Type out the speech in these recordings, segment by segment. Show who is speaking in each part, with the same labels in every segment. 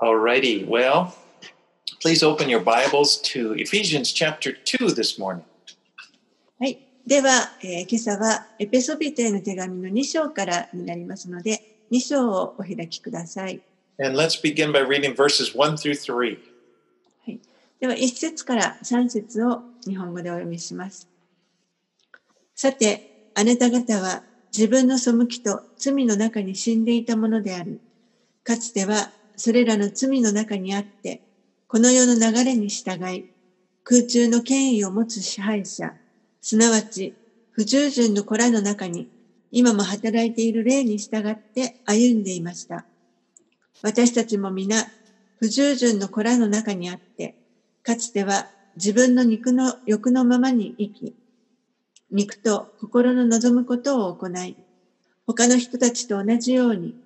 Speaker 1: Alrighty, well, please open your Bibles to Ephesians chapter 2 this morning.
Speaker 2: はい。では、えー今朝はエペソビテへの手紙の2章からになりますので、2章をお開きください。
Speaker 1: And let's begin by reading verses 1 through 3.
Speaker 2: はい、では、1節から3節を日本語でお読みします。さて、あなた方は自分の背きと罪の中に死んでいたものである。かつてはそれらの罪の中にあって、この世の流れに従い、空中の権威を持つ支配者、すなわち不従順の子らの中に、今も働いている霊に従って歩んでいました。私たちも皆、不従順の子らの中にあって、かつては自分の肉の欲のままに生き、肉と心の望むことを行い、他の人たちと同じように、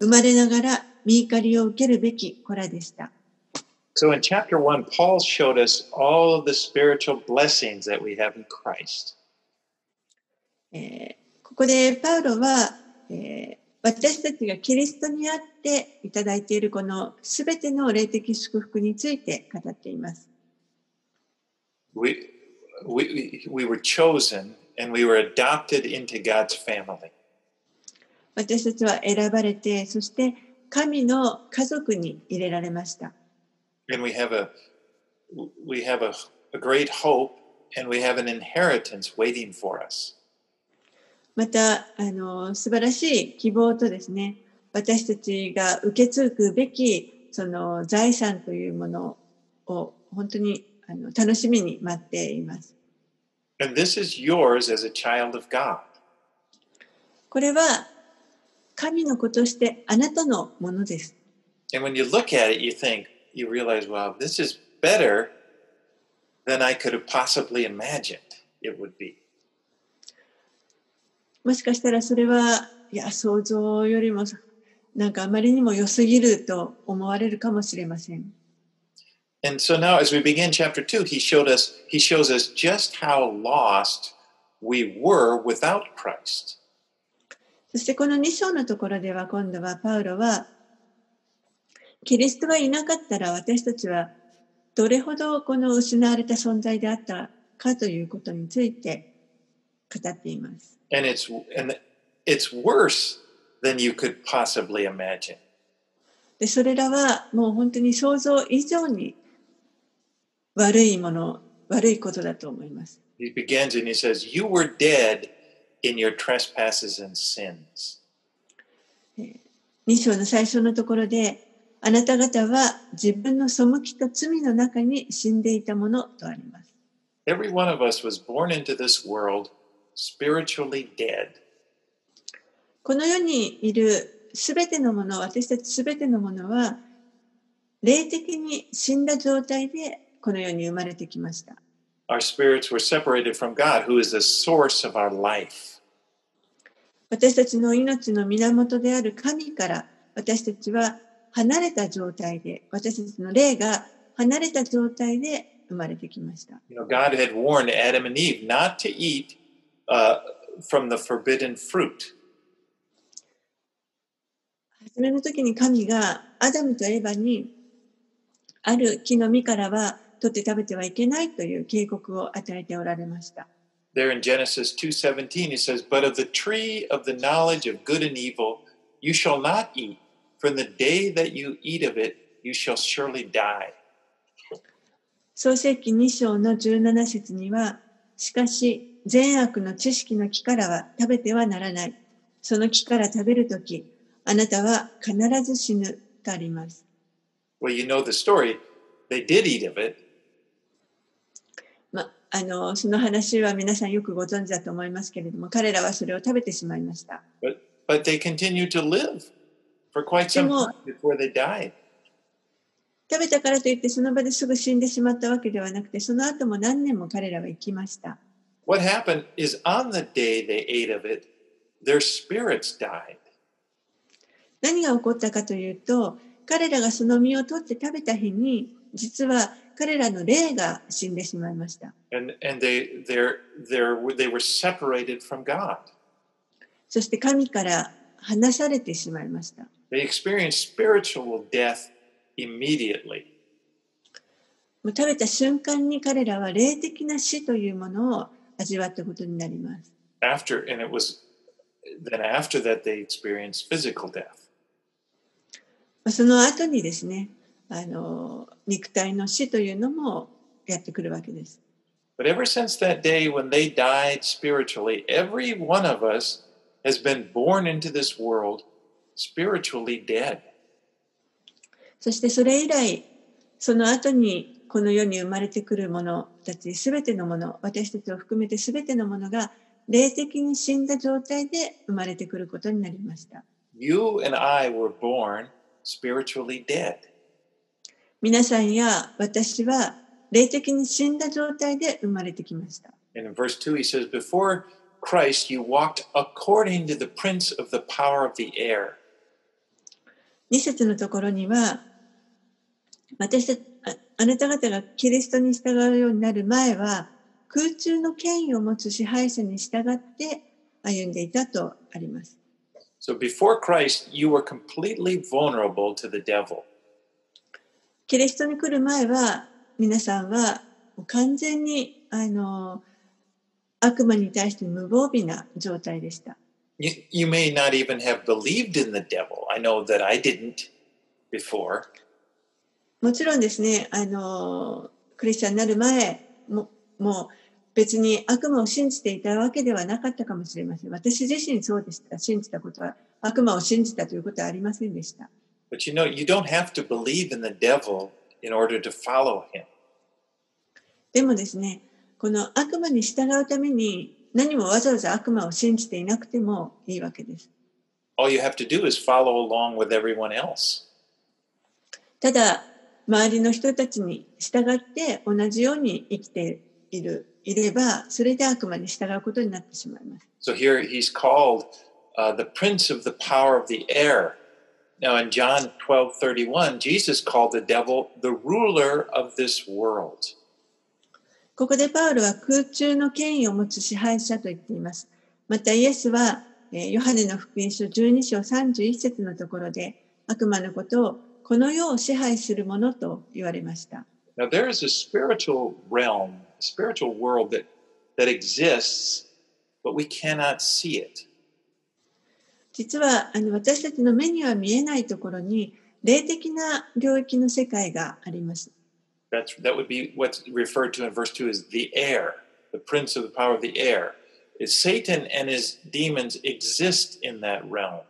Speaker 2: 生まれながら見怒りを受けるべき子らでした。
Speaker 1: So in chapter 1, Paul showed us all of the spiritual blessings that we have in Christ.
Speaker 2: えーここでパウロは、えー私たちがキリストにあっていただいているこのすべての霊的祝福について語っています。
Speaker 1: We, we, we were chosen and we were adopted into God's family.
Speaker 2: 私たちは選ばれて、そして神の家族に入れられました。
Speaker 1: And we have a, we have a, a great hope and we have an inheritance waiting for us.
Speaker 2: また、あの、素晴らしい希望とですね、私たちが受け継ぐべき、その財産というものを本当にあの楽しみに待っています。
Speaker 1: And this is yours as a child of God.
Speaker 2: これは神の子としてあなたのものです。
Speaker 1: And when you look at it, you think, you realize, wow, this is better than I could have possibly imagined it would be.
Speaker 2: もしかしたらそれは、いや、想像よりもなんかあまりにも良すぎると思われるかもしれません。
Speaker 1: And so now, as we begin chapter two, he showed us, he shows us just how lost we were without Christ.
Speaker 2: そしてこの2章のところでは今度はパウロはキリストがいなかったら私たちはどれほどこの失われた存在であったかということについて語っています。
Speaker 1: And it's and it's worse than you could possibly imagine.
Speaker 2: で、それらはもう本当に想像以上に悪いもの、悪いことだと思います。
Speaker 1: He begins and he says, You were dead in your trespasses and sins.
Speaker 2: 2章の最初のところで、あなた方は自分の背きと罪の中に死んでいたものとあります。
Speaker 1: Every one of us was born into this world spiritually dead.
Speaker 2: この世にいるすべてのもの、私たちすべてのものは、霊的に死んだ状態でこの世に生まれてきました。
Speaker 1: our spirits were separated from God, who is the source of our life.
Speaker 2: 私たちの命の源である神から私たちは離れた状態で私たちの霊が離れた状態で生まれてきました。初めの時に神がアダムとエヴにある木の実からは取って食べてはいけないという警告を与えておられました。
Speaker 1: There in Genesis 2:17 he says, "But of the tree of the knowledge of good and evil you shall not eat, from the day that you eat of it you shall surely die."
Speaker 2: 創世記2章の17節には、しかし善悪の知識の木からは食べてはならない。その木から食べるとき、あなたは必ず死ぬとあります。
Speaker 1: Well, you know the story. They did eat of it,
Speaker 2: ま、あの、その話は皆さんよくご存知だと思いますけれども、彼らはそれを食べてしまいました。
Speaker 1: but but they continued to live for quite some
Speaker 2: Timo-
Speaker 1: time before they died.
Speaker 2: 食べたからといってその場ですぐ死んでしまったわけではなくて、その後も何年も彼らは生きました。
Speaker 1: What happened is on the day they ate of it, their spirits died.
Speaker 2: 何が起こったかというと、彼らがその実を取って食べた日に、実は彼らの霊が死んでしまいました。
Speaker 1: and and they they're they're they were separated from God.
Speaker 2: そして神から離されてしまいました。
Speaker 1: They experienced spiritual death immediately.
Speaker 2: もう食べた瞬間に彼らは霊的な死というものを味わったことになります。
Speaker 1: After, and it was then after that they experienced physical death.
Speaker 2: まあその後にですね、あの肉体の死というのもやってくるわけです。
Speaker 1: But ever since that day when they died spiritually, every one of us has been born into this world spiritually dead.
Speaker 2: そしてそれ以来、その後にこの世に生まれてくる者たち、すべてのもの、私たちを含めてすべてのものが霊的に死んだ状態で生まれてくることになりました。
Speaker 1: You and I were born spiritually dead.
Speaker 2: 皆さんや私は霊的に死んだ状態で生まれてきました。
Speaker 1: And in verse 2, he says, Before Christ, you walked according to the prince of the power of the air.
Speaker 2: 2節のところには、私たああなた方がキリストに従うようになる前は、空中の権威を持つ支配者に従って歩んでいたとあります。
Speaker 1: So before Christ, you were completely vulnerable to the devil.
Speaker 2: キリストに来る前は、皆さんは完全にあの悪魔に対して無防備な状態でした。
Speaker 1: You, you may not even have believed in the devil. I know that I didn't before.
Speaker 2: もちろんですね、あの、クリスチャンになる前も、もう別に悪魔を信じていたわけではなかったかもしれません。私自身そうでした。信じたことは、悪魔を信じたということはありませんでした。
Speaker 1: But you know, you don't have to believe in the devil in order to follow him.
Speaker 2: でもですね、この悪魔に従うために何もわざわざ悪魔を信じていなくてもいいわけです。
Speaker 1: All you have to do is follow along with everyone else.
Speaker 2: ただ、周りの人たちに従って同じように生きている、いれば、それで悪魔に従うことになってしまいます。
Speaker 1: So here he's called uh, the prince of the power of the air. Now in John 12 31, Jesus called the devil the ruler of this world.
Speaker 2: ここでパウロは空中の権威を持つ支配者と言っています。またイエスは、えーヨハネの福音書12章31節のところで悪魔のことをこの世を支配するものと言われました。
Speaker 1: Now there is a spiritual realm, a spiritual world that, that exists, but we cannot see it.
Speaker 2: 実はあの私たちの目には見えないところに霊的な領域の世界があります。
Speaker 1: That's, that would be what's referred to in verse 2 as the air, the prince of the power of the air. Is Satan and his demons exist in that realm.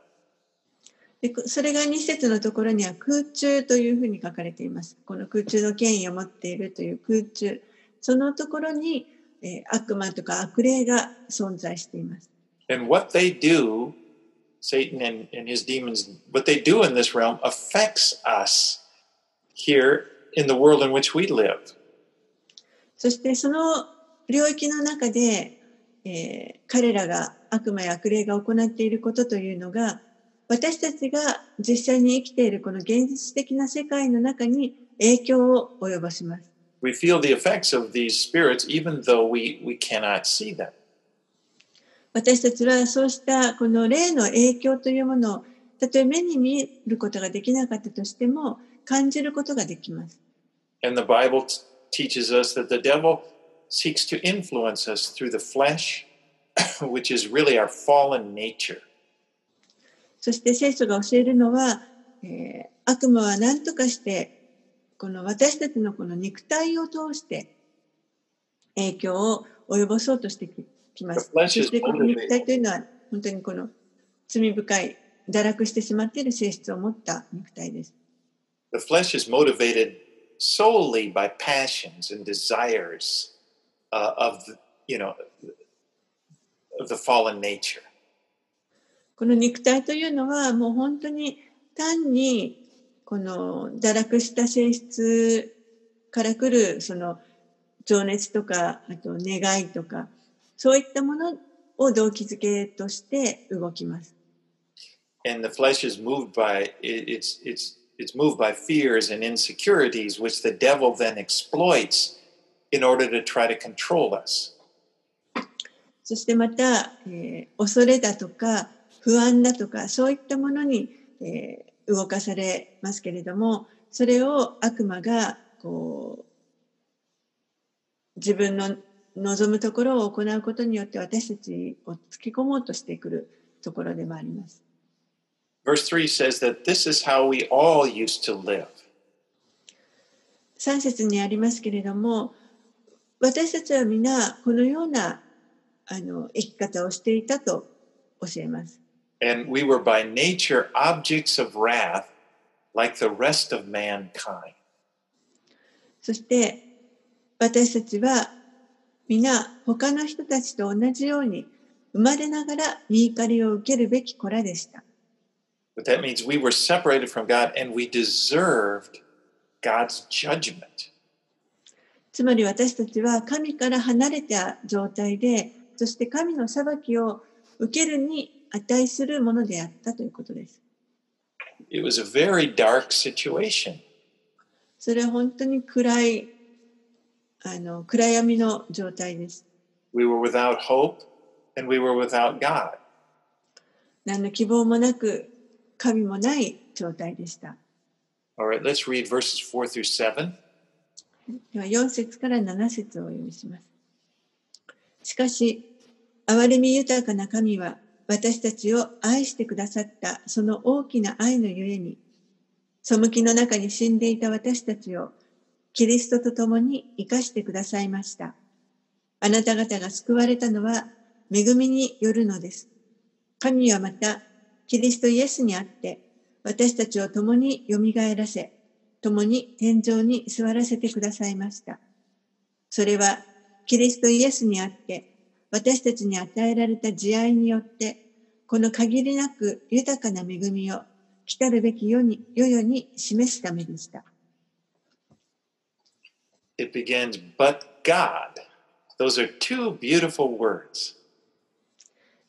Speaker 2: それが2節のところには空中というふうに書かれています。この空中の権威を持っているという空中。そのところに、えー悪魔とか悪霊が存在しています。
Speaker 1: And what they do, Satan and, and his demons, what they do in this realm affects us here in the world in which we live.
Speaker 2: そしてその領域の中で、えー彼らが悪魔や悪霊が行っていることというのが私たちが実際に生きているこの現実的な世界の中に影響を及ぼします。
Speaker 1: We feel the effects of these spirits even though we, we cannot see them.
Speaker 2: 私たちはそうしたこの霊の影響というものをたとえ目に見ることができなかったとしても感じることができます。
Speaker 1: And the Bible teaches us that the devil seeks to influence us through the flesh, which is really our fallen nature.
Speaker 2: そして聖書が教えるのは、えー悪魔は何とかしてこの私たちのこの肉体を通して影響を及ぼそうとしてき肉体というのは、本当にこの罪深い、堕落してしまっている性質を持った肉体です。この肉体というのはもう本当に単にこの堕落した性質から来るその情熱とかあと願いとかそういったものを動機づけとして動きます。
Speaker 1: And the flesh is moved by it- it's it's it's moved by fears and insecurities, which the devil then exploits in order to try to control us.
Speaker 2: そしてまた、えー恐れだとか不安だとかそういったものに、えー動かされますけれどもそれを悪魔がこう自分の望むところを行うことによって私たちを突き込もうとしてくるところでもあります。
Speaker 1: 3
Speaker 2: 節にありますけれども私たちは皆このようなあの生き方をしていたと教えます。
Speaker 1: And we were by nature objects of wrath like the rest of mankind.
Speaker 2: そして私たちは皆他の人たちと同じように生まれながら見怒りを受けるべき子らでした。
Speaker 1: But that means we were separated from God and we deserved God's judgment.
Speaker 2: つまり私たちは神から離れた状態で、そして神の裁きを受けるに値するものであったということです。
Speaker 1: It was a very dark situation.
Speaker 2: それは本当に暗いあの暗闇の状態です。
Speaker 1: We were without hope and we were without God.
Speaker 2: 何の希望もなく、神もない状態でした。
Speaker 1: Alright, let's read verses 4 through 7.
Speaker 2: では4節から7節をお読みします。しかし、憐れみ豊かな神は私たちを愛してくださったその大きな愛のゆえに、背きの中に死んでいた私たちをキリストと共に生かしてくださいました。あなた方が救われたのは恵みによるのです。神はまた、キリストイエスにあって、私たちを共によみがえらせ、共に天井に座らせてくださいました。それは、キリストイエスにあって、私たちに与えられた慈愛によって、この限りなく豊かな恵みを来たるべき世に世々に示すためでした。
Speaker 1: It begins, but God. Those are two beautiful words.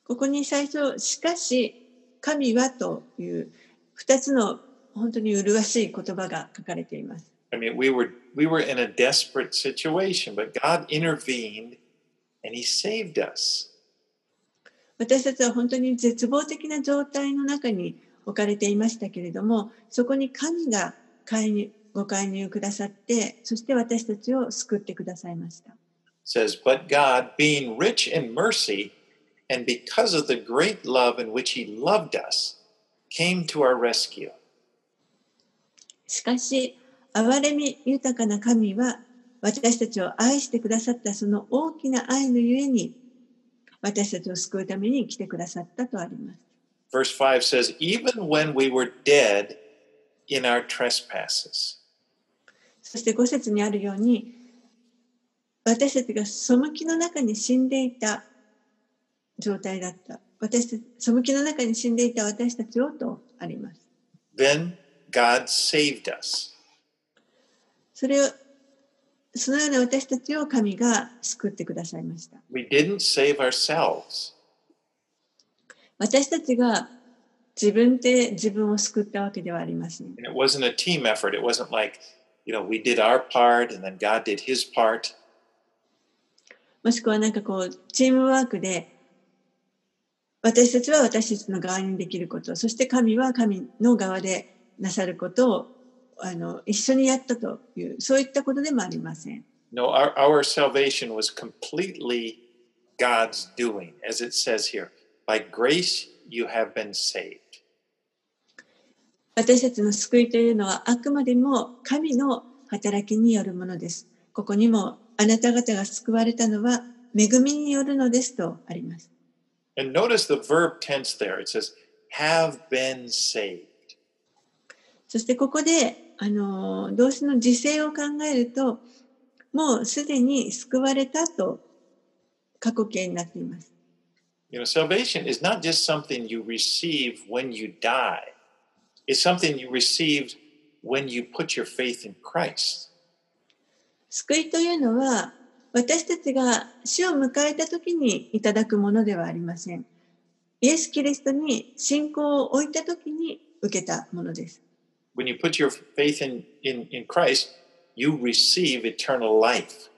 Speaker 2: ここに最初、しかし、神はという二つの本当に麗しい言葉が書かれています。
Speaker 1: I mean, we were, we were in a desperate situation, but God intervened and He saved us.
Speaker 2: 私たちは本当に絶望的な状態の中に置かれていましたけれども、そこに神が介入ご介入くださって、そして私たちを救ってくださいました。
Speaker 1: says, But God, being rich in mercy, and because of the great love in which He loved us, came to our rescue.
Speaker 2: しかし、憐れみ豊かな神は、私たちを愛してくださったその大きな愛のゆえに、私たちを救うために来てくださったとあります。
Speaker 1: Verse 5 says, Even when we were dead in our trespasses.
Speaker 2: そして5節にあるように、私たちが背きの中に死んでいた状態だった。私たち、背きの中に死んでいた私たちをとあります。
Speaker 1: Then God saved us.
Speaker 2: それを、そのような私たちを神が救ってくださいました。
Speaker 1: We didn't save ourselves.
Speaker 2: 私たちが自分で自分を救ったわけではありません。
Speaker 1: And it wasn't a team effort. It wasn't like you know, we did our part and then God did his part.
Speaker 2: もしくはなんかこう、チームワークで、私たちは私たちの側にできること、そして神は神の側でなさることをあの一緒にやったという、そういったことでもありません。
Speaker 1: No, our, our salvation was completely God's doing, as it says here. By grace you have been saved.
Speaker 2: 私たちの救いというのはあくまでも神の働きによるものです。ここにもあなた方が救われたのは恵みによるのですとあります。
Speaker 1: And notice the verb tense there. It says, have been saved.
Speaker 2: そしてここで、あの、動詞の時制を考えると、もうすでに救われたと過去形になっています。
Speaker 1: You know, salvation is not just something you receive when you die. Is something you received when you put your faith in Christ.
Speaker 2: 救いというのは私たちが死を迎えた時にいただくものではありません。イエス・キリストに信仰を置いた時に受けたものです。
Speaker 1: When you put your faith in, in, in Christ, you receive eternal life.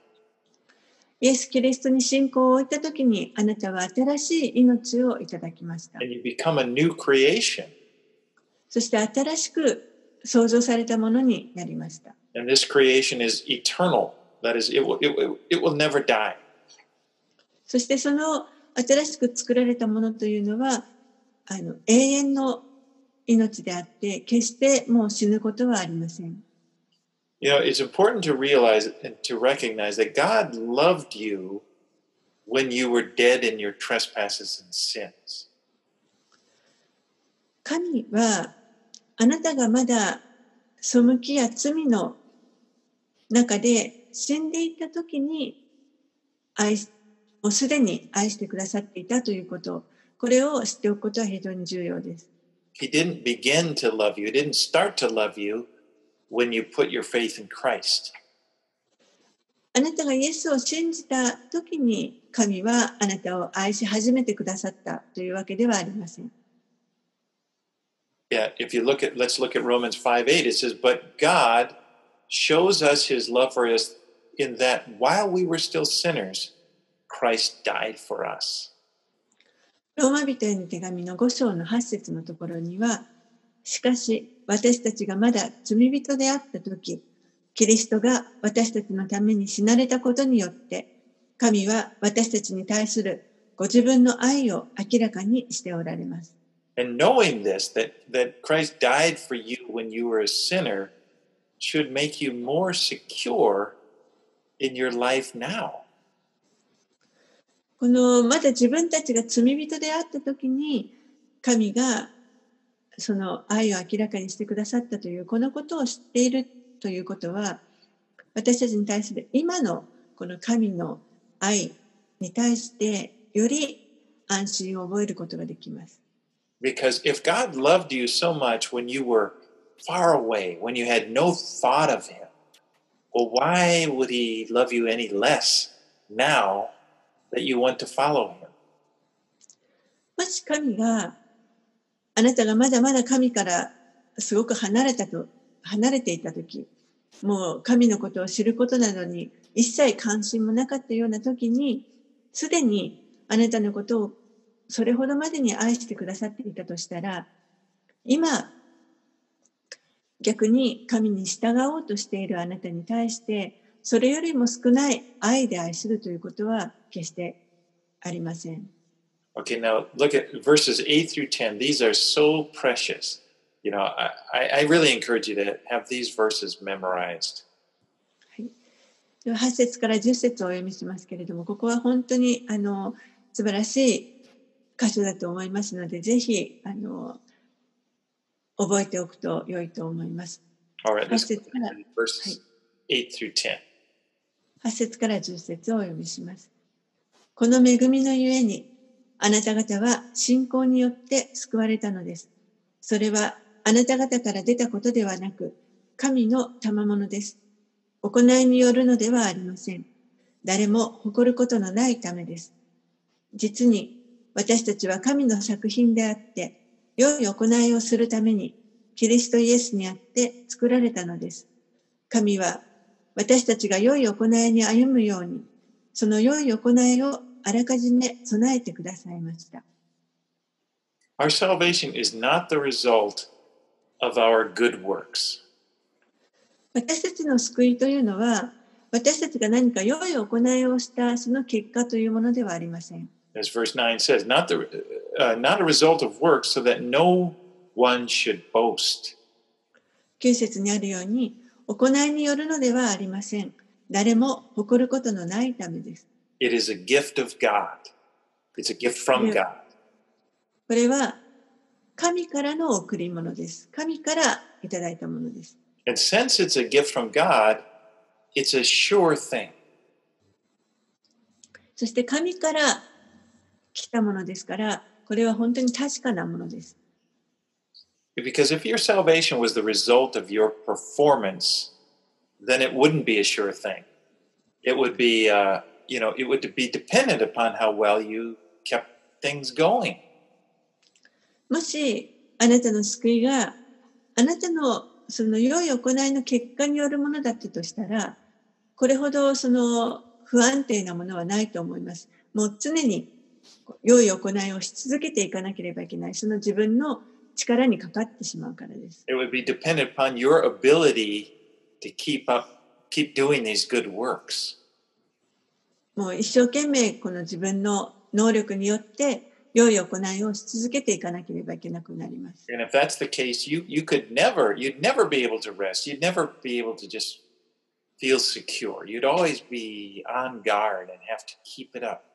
Speaker 2: イエス・キリストに信仰を置いた時にあなたは新しい命をいただきました。
Speaker 1: And you become a new creation.
Speaker 2: そして新しく創造されたものになりました。
Speaker 1: And this creation is eternal. That is, it will, it, will- it will never die.
Speaker 2: そしてその新しく作られたものというのはあの永遠の命であって決してもう死ぬことはありません。
Speaker 1: You know, it's important to realize and to recognize that God loved you when you were dead in your trespasses and sins.
Speaker 2: 神はあなたがまだ背きや罪の中で死んでいた時に愛しもうすでに愛してくださっていたということこれを知っておくことは非常に重要です。
Speaker 1: He didn't begin to love you, didn't start to love you when you put your faith in Christ.
Speaker 2: あなたがイエスを信じた時に神はあなたを愛し始めてくださったというわけではありません。
Speaker 1: Yeah, if you look at, let's look at Romans 5 8, it says, But God shows us his love for us in that while we were still sinners, Christ died for us.
Speaker 2: ローマ人への手紙の5章の8節のところには、しかし私たちがまだ罪人であった時、キリストが私たちのために死なれたことによって、神は私たちに対するご自分の愛を明らかにしておられます。
Speaker 1: And knowing this, that, that Christ died for you when you were a sinner, should make you more secure in your life now.
Speaker 2: このまだ自分たちが罪人であった時に神がその愛を明らかにしてくださったというこのことを知っているということは私たちに対する今のこの神の愛に対してより安心を覚えることができます。
Speaker 1: Because if God loved you so much when you were far away, when you had no thought of him, well, why would he love you any less now that you want to follow him?
Speaker 2: もし神があなたがまだまだ神からすごく離れたと離れていた時もう神のことを知ることなどに一切関心もなかったような時にすでにあなたのことを それほどまでに愛してくださっていたとしたら今逆に神に従おうとしているあなたに対してそれよりも少ない愛で愛するということは決してありません。
Speaker 1: Okay, now look at verses 8 through 10. These are so precious. You know, I, I really encourage you to have these verses memorized.
Speaker 2: では8節から10節をお読みしますけれども、ここは本当にあの素晴らしい箇所だと思いますので、ぜひあの覚えておくと良いと思います。
Speaker 1: All right, let's
Speaker 2: 8節から
Speaker 1: verses 8 through 10.
Speaker 2: 8節から10節をお読みします。この恵みのゆえに、あなた方は信仰によって救われたのです。それはあなた方から出たことではなく、神の賜物です。行いによるのではありません。誰も誇ることのないためです。実に私たちは神の作品であって、良い行いをするために、キリストイエスにあって作られたのです。神は私たちが良い行いに歩むように、その良い行いをあらかじめ備えてくださいました。
Speaker 1: Our salvation is not the result of our good works.
Speaker 2: 私たちの救いというのは、私たちが何か良い行いをしたその結果というものではありません。
Speaker 1: As verse 9 says, not, the, uh, not a result of works, so that no one should boast.
Speaker 2: 9節にあるように、行いによるのではありません。誰も誇ることのないためです。
Speaker 1: It is a gift of God. It's a gift from. God.
Speaker 2: これは神からの贈り物です。神からいただいたものです。
Speaker 1: And since it's a gift from God, it's a sure thing.
Speaker 2: そして神から来たものですから、これは本当に確かなものです。
Speaker 1: Because if your salvation was the result of your performance, then it wouldn't be a sure thing. It would be, uh, you know, it would be dependent upon how well you kept things going.
Speaker 2: もしあなたの救いがあなたのその良い行いの結果によるものだったとしたら、これほどその不安定なものはないと思います。もう常に良い行いをし続けていかなければいけない。その自分の力にかかってしまうからです。
Speaker 1: It would be dependent upon your ability to keep up, keep doing these good works.
Speaker 2: もう一生懸命この自分の能力によって良い行いをし続けていかなければいけなくなります。
Speaker 1: And if that's the case, you you could never, you'd never be able to rest. You'd never be able to just feel secure. You'd always be on guard and have to keep it up.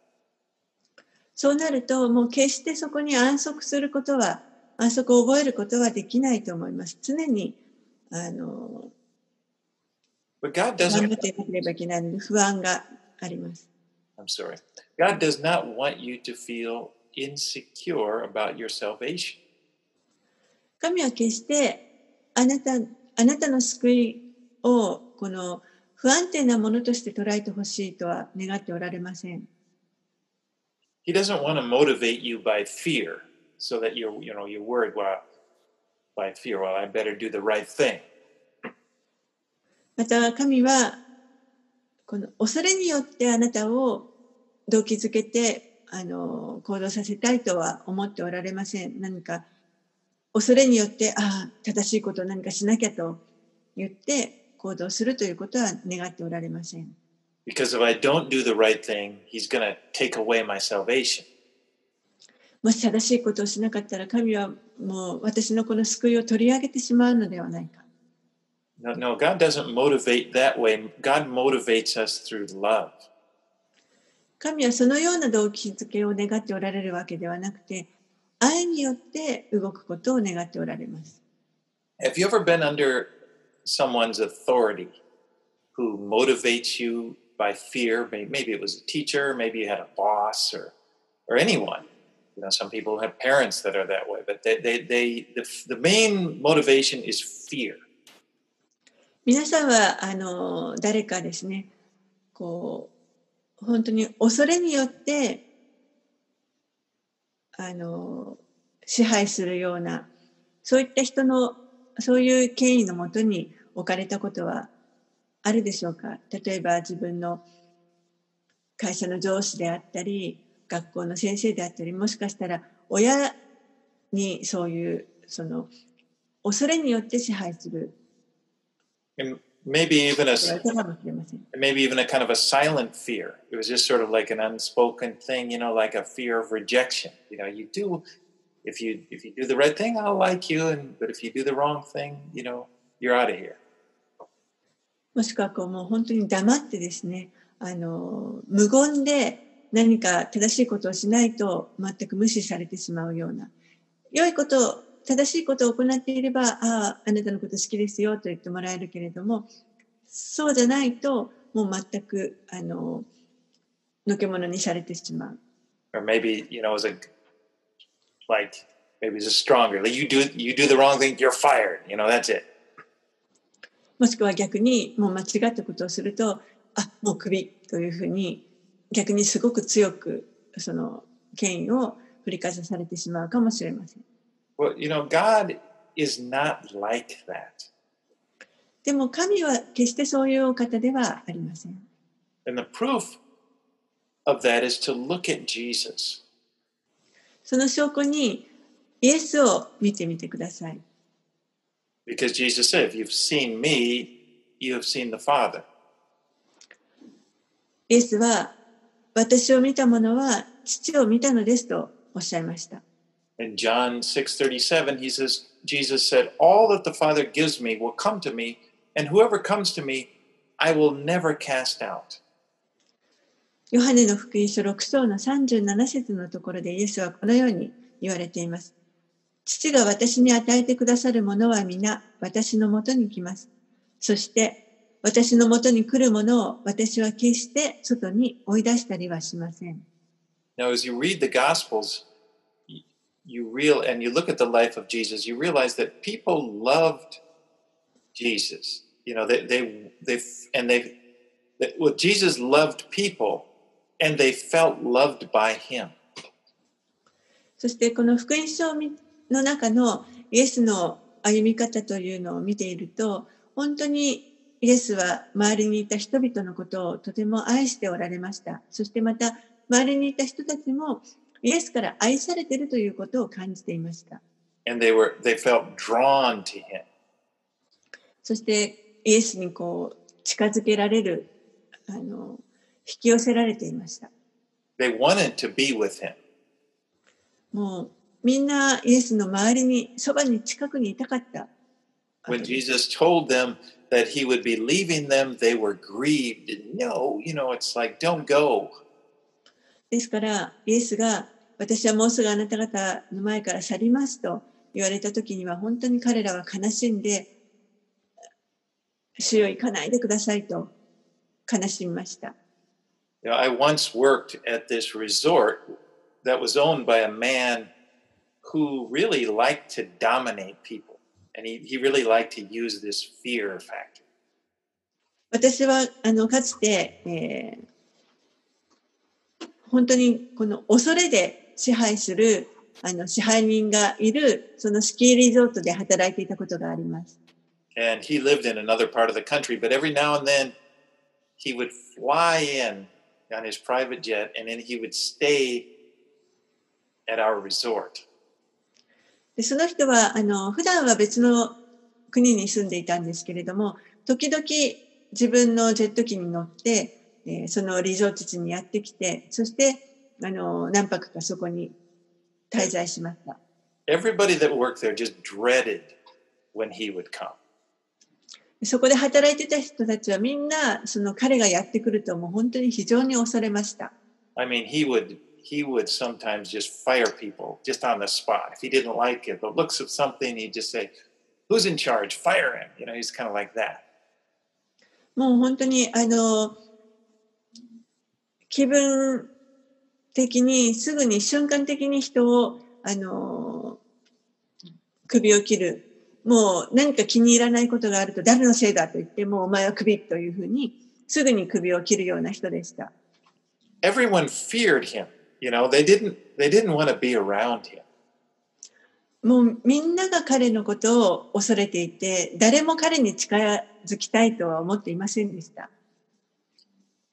Speaker 2: そうなるともう決してそこに安息することは安息を覚えることはできないと思います。常にあの頑張っていかなければいけないので不安があります。
Speaker 1: I'm sorry. God does not want you to feel insecure about your salvation.
Speaker 2: 神は決してあなたあなたの救いをこの不安定なものとして捉えてほしいとは願っておられません。
Speaker 1: He doesn't want to motivate you by fear so that you're, you know, you're worried, well, by fear, well, I better do the right thing.
Speaker 2: また神はこの恐れによってあなたを動機づけてあの行動させたいとは思っておられません。何か恐れによってああ正しいことを何かしなきゃと言って行動するということは願っておられません。
Speaker 1: Because if I don't do the right thing, he's going to take away my salvation.
Speaker 2: もし正しいことをしなかったら神はもう私のこの救いを取り上げてしまうのではないか。
Speaker 1: No, no, God doesn't motivate that way. God motivates us through love.
Speaker 2: 神はそのような動機づけを願っておられるわけではなくて愛によって動くことを願っておられます。
Speaker 1: Have you ever been under someone's authority who motivates you by fear? Maybe it was a teacher, maybe you had a boss or, or anyone. You know, some people have parents that are that way, but they, they, they the, the main motivation is fear.
Speaker 2: 皆さんはあの誰かですねこう本当に恐れによってあの支配するようなそういった人のそういう権威のもとに置かれたことはあるでしょうか例えば自分の会社の上司であったり学校の先生であったりもしかしたら親にそういうその恐れによって支配する
Speaker 1: maybe even a, maybe even a kind of a silent fear. It was just sort of like an unspoken thing, you know, like a fear of rejection. You know, you do if you if you do the right thing, I'll like you, and but if you do the wrong thing, you know, you're out of here.
Speaker 2: もしくはこうもう本当に黙ってですね、あの、無言で何か正しいことをしないと全く無視されてしまうような、良いことを、正しいことを行っていれば、ああ、あなたのこと好きですよと言ってもらえるけれども、そうじゃないと、もう全く、あの、のけ者にされてしまう。
Speaker 1: Or maybe you know, as a like maybe it's a stronger. Like you do you do the wrong thing, you're fired. You know, that's it.
Speaker 2: もしくは逆にもう間違ったことをすると、あ、もうクビというふうに逆にすごく強くその権威を振りかざされてしまうかもしれません。
Speaker 1: Well, you know, God is not like that.
Speaker 2: でも神は決してそういうお方ではありません。
Speaker 1: And the proof of that is to look at Jesus.
Speaker 2: その証拠にイエスを見てみてください。イエスは私を見たものは父を見たのですとおっしゃいました。ヨハネの福音書6章の37節のところでイエスはこのように言われています。父が私に与えてくださるものは皆私のもとに来ます。そして私のもとに来るものを私は決して外に追い出したりはしません。
Speaker 1: Now, as you read the Gospels, you real and you look at the life of Jesus, you realize that people loved Jesus. You know, they they they and they that well, Jesus loved people, and they felt loved by Him.
Speaker 2: そしてこの福音書を見の中のイエスの歩み方というのを見ていると本当にイエスは周りにいた人々のことをとても愛しておられましたそしてまた周りにいた人たちもイエスから愛されているということを感じていました
Speaker 1: and they were they felt drawn to him.
Speaker 2: そしてイエスにこう近づけられるあの引き寄せられていました。
Speaker 1: They wanted to be with him.
Speaker 2: もうみんなイエスの周りにそばに近くにいたかった。
Speaker 1: When Jesus told them that he would be leaving them, they were grieved. No, you know, it's like, don't go.
Speaker 2: ですからイエスが私はもうすぐあなた方の前から去りますと言われた時には本当に彼らは悲しんで主よ行かないでくださいと悲しみました。
Speaker 1: You know, I once worked at this resort that was owned by a man who really liked to dominate people. And he, he really liked to use this fear factor.
Speaker 2: 私はあのかつて、えー本当にこの恐れで支配するあの支配人がいるそのスキーリゾートで働いていたことがあります。
Speaker 1: And he lived in another part of the country, but every now and then he would fly in on his private jet and then he would stay at our resort.
Speaker 2: でその人はあの普段は別の国に住んでいたんですけれども時々自分のジェット機に乗って、えーそのリゾート地にやってきてそしてあの何泊かそこに滞在しました。
Speaker 1: Everybody that worked there just dreaded when he would come.
Speaker 2: そこで働いてた人たちはみんなその彼がやってくるともう本当に非常に恐れました。
Speaker 1: I mean, he would he would sometimes just fire people just on the spot. If he didn't like it, the looks of something, he'd just say, "Who's in charge? Fire him." You know, he's kind of like that.
Speaker 2: もう本当にあの気分的にすぐに瞬間的に人をあの首を切るもう何か気に入らないことがあると誰のせいだと言ってもうお前は首というふうにすぐに首を切るような人でした。
Speaker 1: Everyone feared him. You know, they didn't they didn't want to be around him.
Speaker 2: もうみんなが彼のことを恐れていて誰も彼に近づきたいとは思っていませんでした。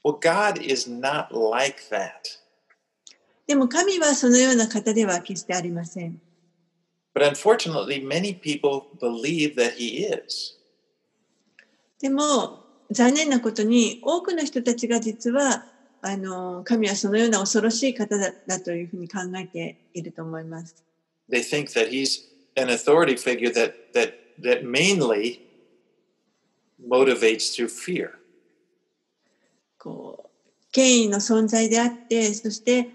Speaker 1: Well, God is not like that.
Speaker 2: でも神はそのような方では決してありません。
Speaker 1: But unfortunately, many people believe that he is.
Speaker 2: でも残念なことに多くの人たちが実はあの神はそのような恐ろしい方だだというふうに考えていると思います。
Speaker 1: They think that he's an authority figure that that that mainly motivates through fear.
Speaker 2: こう権威の存在であってそして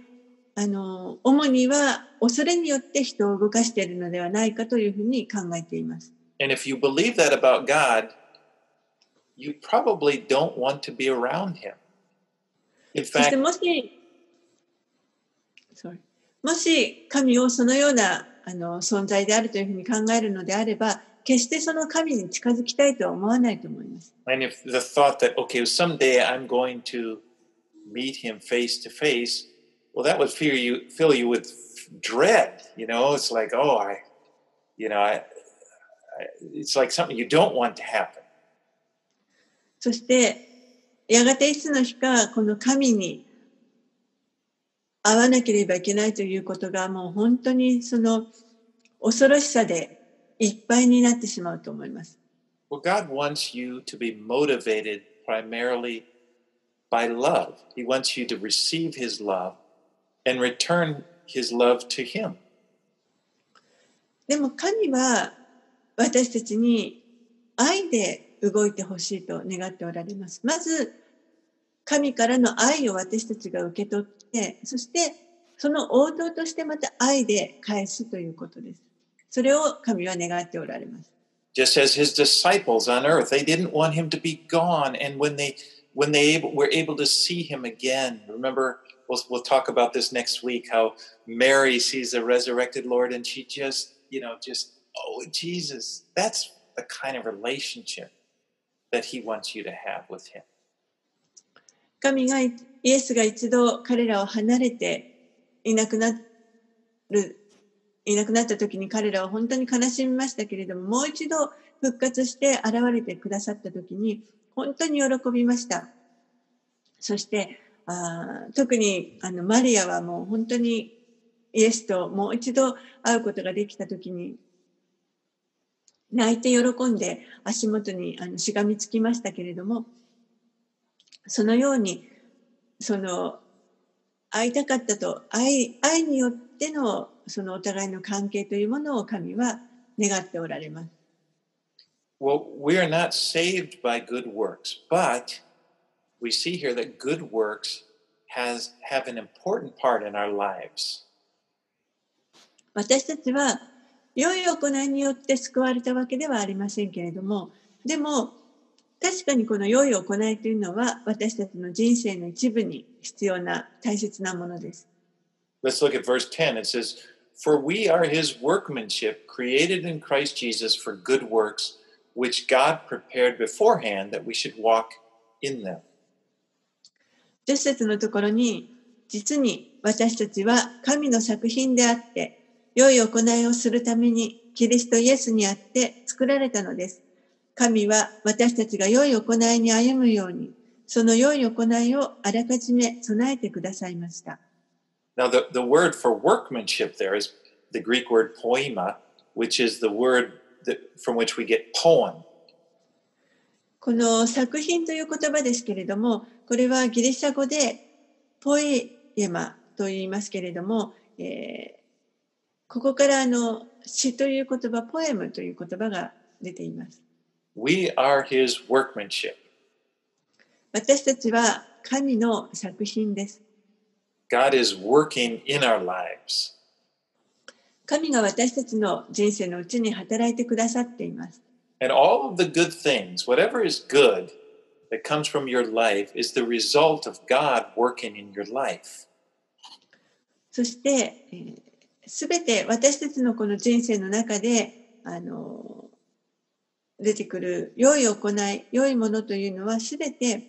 Speaker 2: あの主には恐れによって人を動かしているのではないかというふうに考えています。
Speaker 1: And if you believe that about God, you probably don't want to be around him. In
Speaker 2: そして
Speaker 1: fact,
Speaker 2: もし Sorry もし神をそのようなあの存在であるというふうに考えるのであれば決してその神に近づきたいとは思わないと思います。
Speaker 1: and if the thought that okay, someday I'm going to meet him face to face, well, that would fill you fill you with dread. You know, it's like oh, I, you know, I, I it's like something you don't want to happen.
Speaker 2: そして、 やがていつの日か、この神に会わなければいけないということが、もう本当にその恐ろしさでいっぱいになってしまうと思います。
Speaker 1: Well, God wants you to be motivated primarily by love. He wants you to receive His love and return His love to Him.
Speaker 2: でも神は私たちに愛で動いてほしいと願っておられます。まず、神からの愛を私たちが受け取って、そしてその応答としてまた愛で返すということです。それを神は願っておられます。
Speaker 1: Just as His disciples on earth, they didn't want Him to be gone, and when they when they able, were able to see Him again, remember we'll we'll talk about this next week. How Mary sees the resurrected Lord, and she just you know just oh Jesus, that's the kind of relationship that He wants you to have with Him.
Speaker 2: 神がイエスが一度彼らを離れていなくなるいなくなった時に彼らは本当に悲しみましたけれどももう一度復活して現れてくださった時に本当に喜びましたそしてあ特にあのマリアはもう本当にイエスともう一度会うことができた時に泣いて喜んで足元にあのしがみつきましたけれども、そのように、その、会いたかったと、愛、愛によっての、そのお互いの関係というものを神は願っておられます。
Speaker 1: Well, we are not saved by good works, but we see here that good works has have an important part in our lives.
Speaker 2: 私たちは良い行いによって救われたわけではありませんけれども、でも確かにこの良い行いというのは私たちの人生の一部に必要な大切なものです。
Speaker 1: Let's look at verse 10. It says, For we are his workmanship, created in Christ Jesus for good works, which God prepared beforehand that we should walk in them.
Speaker 2: 10節のところに、実に私たちは神の作品であって、良い行いをするためにキリストイエスにあって作られたのです。神は私たちが良い行いに歩むように、その良い行いをあらかじめ備えてくださいました。
Speaker 1: Now, the, the word for workmanship there is the Greek word poema, which is the word that, from which we get poem.
Speaker 2: この作品という言葉ですけれども、これはギリシャ語でポエマと言いますけれども、えー、ここからあの詩という言葉、ポエムという言葉が出ています。
Speaker 1: We are his workmanship.
Speaker 2: 私たちは神の作品です。
Speaker 1: God is working in our lives.
Speaker 2: 神が私たちの人生のうちに働いてくださっています。
Speaker 1: And all of the good things, whatever is good that comes from your life, is the result of God working in your life.
Speaker 2: そして、す、べ、て私たちのこの人生の中で、あの、出てくる良い行い、良いものというのはすべて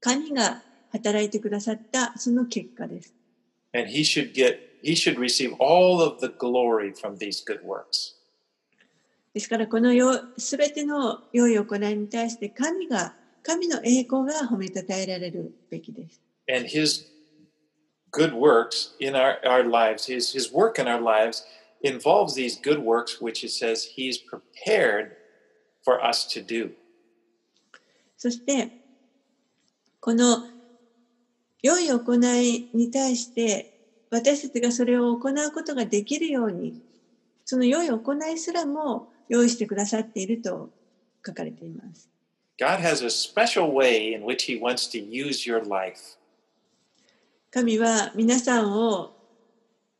Speaker 2: 神が働いてくださったその結果です。
Speaker 1: And he should get, he should receive all of the glory from these good works.
Speaker 2: ですからこのすべての良い行いに対して神が、神の栄光が褒めたたえられるべきです。
Speaker 1: And his good works in our, our lives, his, his work in our lives involves these good works which it says he's prepared for us to do.
Speaker 2: そしてこの良い行いに対して私たちがそれを行うことができるようにその良い行いすらも用意してくださっていると書かれています。
Speaker 1: God has a special way in which He wants to use your life.
Speaker 2: 神は皆さんを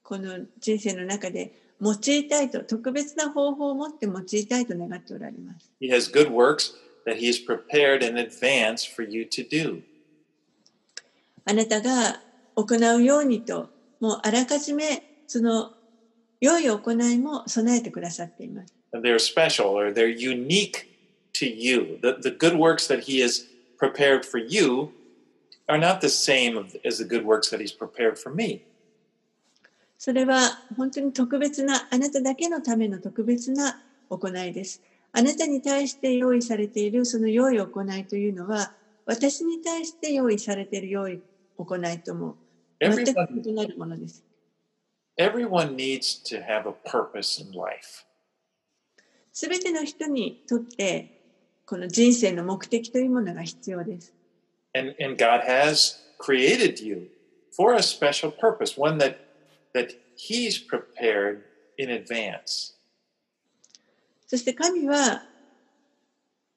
Speaker 2: この人生の中で用いたいと、特別な方法を持って用いたいと願っておられます。
Speaker 1: He has good works that He has prepared in advance for you to do.
Speaker 2: あなたが行うようにと、もうあらかじめその良い行いも備えてくださっています。
Speaker 1: they're special or they're unique to you. The, the good works that He has prepared for you are not the same as the good works that He's prepared for me.
Speaker 2: それは本当に特別な、あなただけのための特別な行いです。あなたに対して用意されているその良い行いというのは、私に対して用意されている良い行いとも全く異なるものです。
Speaker 1: Everyone needs to have a purpose in life.
Speaker 2: すべての人にとってこの人生の目的というものが必要です。
Speaker 1: And, and God has created you for a special purpose, one that, that He's prepared in advance.
Speaker 2: そして神は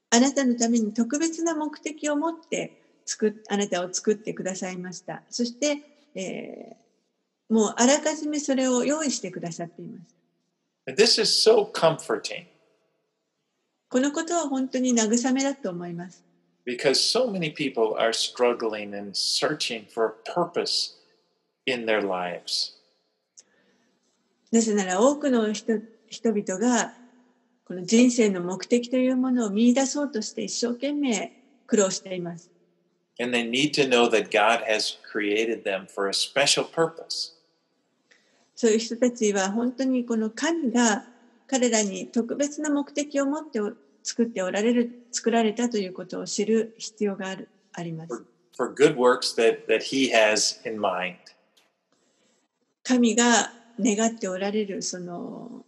Speaker 2: あなたのために特別な目的を持って作あなたを作ってくださいました。そして、えー、もうあらかじめそれを用意してくださっています。
Speaker 1: This is so comforting.
Speaker 2: このことは本当に慰めだと思います。なぜなら多くの人,人々がこの人生の目的というものを見出そうとして一生懸命苦労しています。そういう人たちは本当にこの神が彼らに特別な目的を持って作っておられる、作られたということを知る必要があるあります。
Speaker 1: For good works that, that he has in mind.
Speaker 2: 神が願っておられるその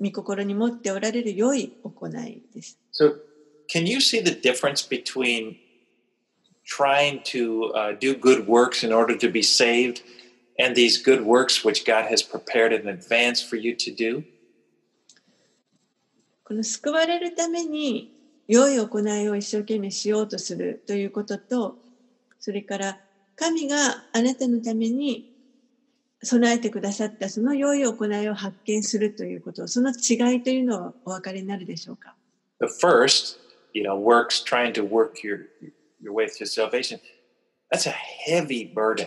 Speaker 2: 御心に持っておられる良い行いです。
Speaker 1: So, can you see the difference between trying to uh, do good works in order to be saved and these good works which God has prepared in advance for you to do?
Speaker 2: この救われるために良い行いを一生懸命しようとするということと、それから神があなたのために備えてくださったその良い行いを発見するということ、その違いというのをお分かりになるでしょうか
Speaker 1: ？The first, you know, works trying to work your your way through salvation. That's a heavy burden.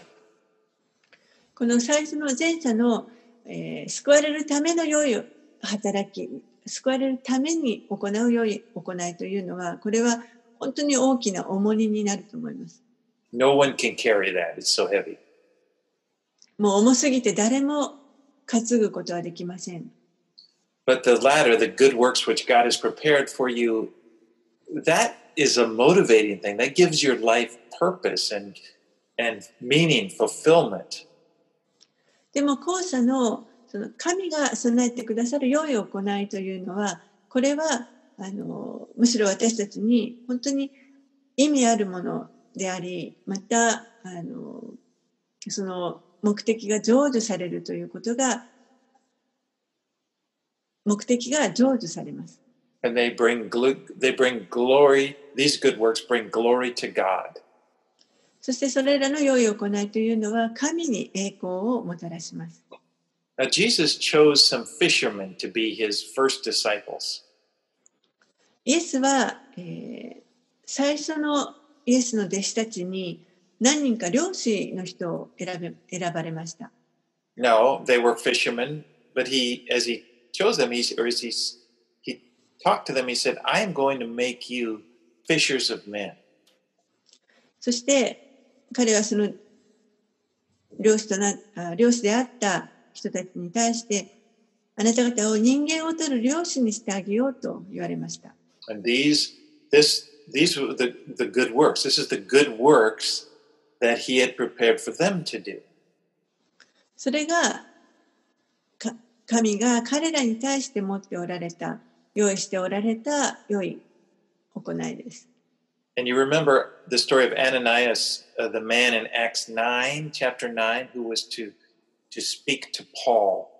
Speaker 2: この最初の前者の、えー救われるための良い働き、救われるために行う良い行いというのは、これは本当に大きな重荷になると思います。
Speaker 1: No one can carry that. It's so heavy.
Speaker 2: もう重すぎて誰も担ぐことはできません。
Speaker 1: But the latter, the good works which God has prepared for you, that is a motivating thing. That gives your life purpose and and meaning, fulfillment.
Speaker 2: でも後者のその神が備えてくださる良い行いというのは、これはあのむしろ私たちに本当に意味あるものであり、またあのその目的が成就されるということが、目的が成就されます。
Speaker 1: And they bring they bring glory. These good works bring glory to God.
Speaker 2: そしてそれらの良い行いというのは神に栄光をもたらします。
Speaker 1: Now Jesus chose some fishermen to be his first disciples.
Speaker 2: イエスは、えー最初のイエスの弟子たちに何人か漁師の人を選べ選ばれました。
Speaker 1: No, they were fishermen, but he, as he chose them, he, or as he, he talked to them, he said, I am going to make you fishers of men.
Speaker 2: そして彼はその漁師となあ漁師であった人たちに対してあなた方を人間を取る漁師にしてあげようと言われました。
Speaker 1: And these, this, these were the, the good works. This is the good works that he had prepared for them to do.
Speaker 2: それがか神が彼らに対して持っておられた用意しておられた良い行いです。
Speaker 1: And you remember the story of Ananias, uh, the man in Acts 9, chapter 9, who was to, to speak to Paul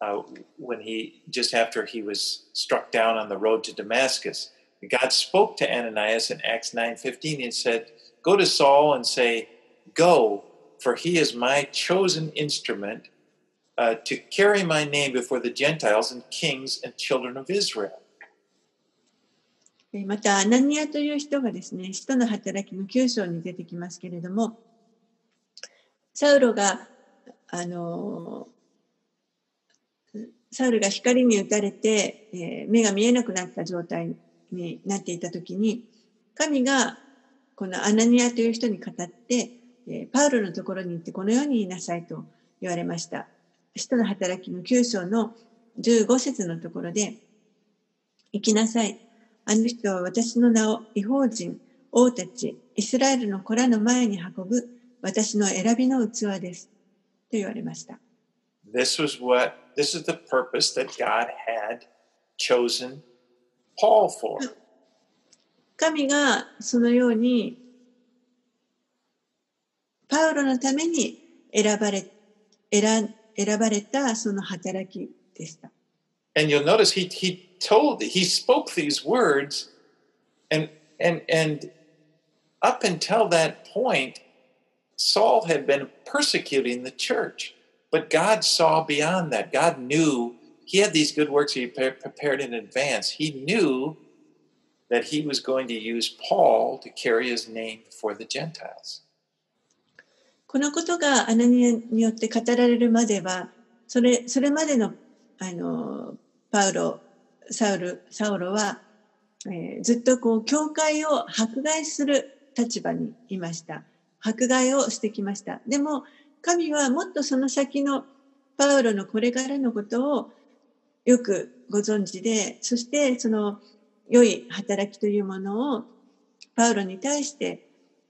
Speaker 1: uh, when he, just after he was struck down on the road to Damascus. God spoke to Ananias in Acts 9:15 and said, "Go to Saul and say, Go, for he is my chosen instrument uh, to carry my name before the Gentiles and kings and children of Israel."
Speaker 2: えーまた、アナニアという人がですね、使徒の働きの9章に出てきますけれども、サウロが、 あのサウルが光に打たれて、えー目が見えなくなった状態になっていたときに、神がこのアナニアという人に語って、えーパウロのところに行ってこのように言いなさいと言われました。使徒の働きの9章の15節のところで、行きなさい。あの人は私の名を違法人、王たち、イスラエルの子らの前に運ぶ私の選びの器です。と言われました。
Speaker 1: This was what this is the purpose that God had chosen Paul for.
Speaker 2: 神がそのようにパウロのために選ばれ選選ばれたその働きでした。
Speaker 1: And you'll notice he he told he spoke these words and and and up until that point Saul had been persecuting the church. But God saw beyond that. God knew he had these good works he pre- prepared in advance. He knew that he was going to use Paul to carry his name before the Gentiles.
Speaker 2: このことがアナニアによって語られるまでは、それそれまでのあのパウロ、サウル、サウロは、えーずっとこう教会を迫害する立場にいました。 迫害をしてきました。でも神はもっとその先のパウロのこれからのことをよくご存知で、そしてその良い働きというものをパウロに対して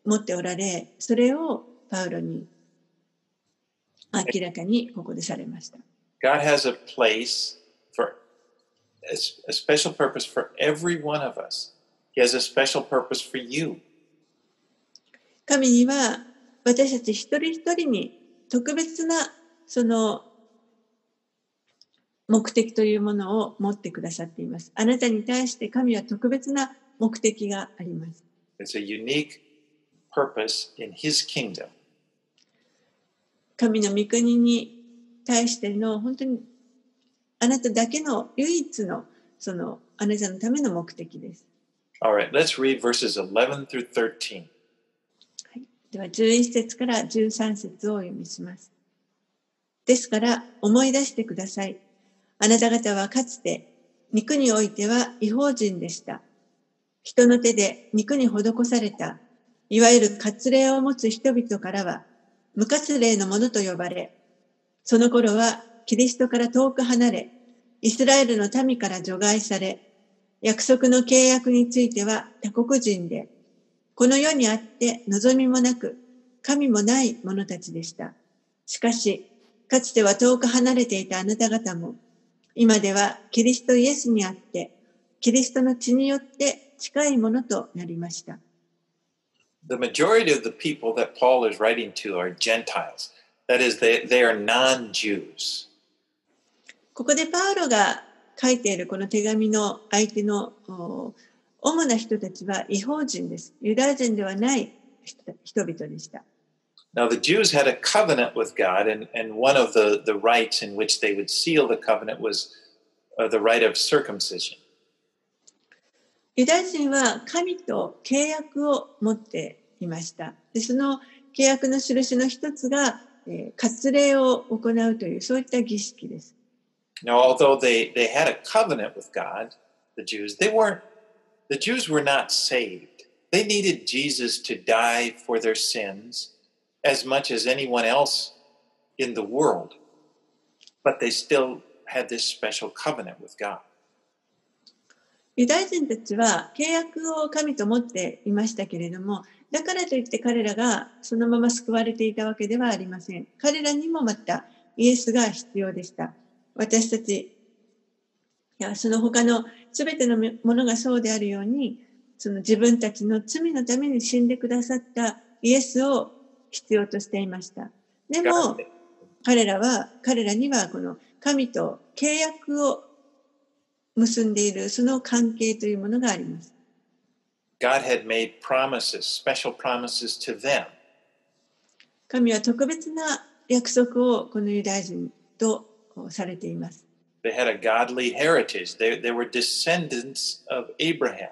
Speaker 2: 持っておられ、それをパウロに明らかにここでされました。
Speaker 1: God has a place for a, a special purpose for every one of us. He has a special purpose for you.
Speaker 2: 神には私たち一人一人に特別なその目的というものを持ってくださっています。あなたに対して神は特別な目的があります。
Speaker 1: It's a unique purpose in His kingdom.
Speaker 2: 神の御国に対しての本当にあなただけの唯一のそのあなたのための目的です。
Speaker 1: All right, let's read verses 11 through 13.
Speaker 2: では11節から13節をお読みします。ですから思い出してください。あなた方はかつて肉においては違法人でした。人の手で肉に施された、いわゆる割礼を持つ人々からは無割礼のものと呼ばれ、その頃はキリストから遠く離れ、イスラエルの民から除外され、約束の契約については他国人で、この世にあって望みもなく、神もない者たちでした。しかし、かつては遠く離れていたあなた方も、今ではキリストイエスにあって、キリストの血によって近いものとなりました。
Speaker 1: The majority of the people that Paul is writing to are Gentiles. That is, they, they are non Jews.
Speaker 2: ここでパウロが書いているこの手紙の相手のお主な人たちは違法人です。ユダヤ人ではない人人々でした。
Speaker 1: Now, the Jews had a covenant with God, and, and one of the, the rites in which they would seal the covenant was uh, the rite of circumcision.
Speaker 2: ユダヤ人は神と契約を持っていました。でその契約の印の一つが、えー割礼を行うというそういった儀式です。
Speaker 1: Now, although they, they had a covenant with God, the Jews, they weren't, the Jews were not saved. They needed Jesus to die for their sins as much as anyone else in the world. But they still had this special covenant with God.
Speaker 2: ユダヤ人たちは契約を神と持っていましたけれども、だからといって彼らがそのまま救われていたわけではありません。彼らにもまたイエスが必要でした。私たち、やその他の全てのものがそうであるように、その自分たちの罪のために死んでくださったイエスを必要としていました。でも彼らは、彼らにはこの神と契約を結んでいるその関係というものがあります。
Speaker 1: God had made promises, special promises to them.
Speaker 2: 神は特別な約束をこのユダヤ人とされています。
Speaker 1: They had a godly heritage. They, they were descendants of Abraham.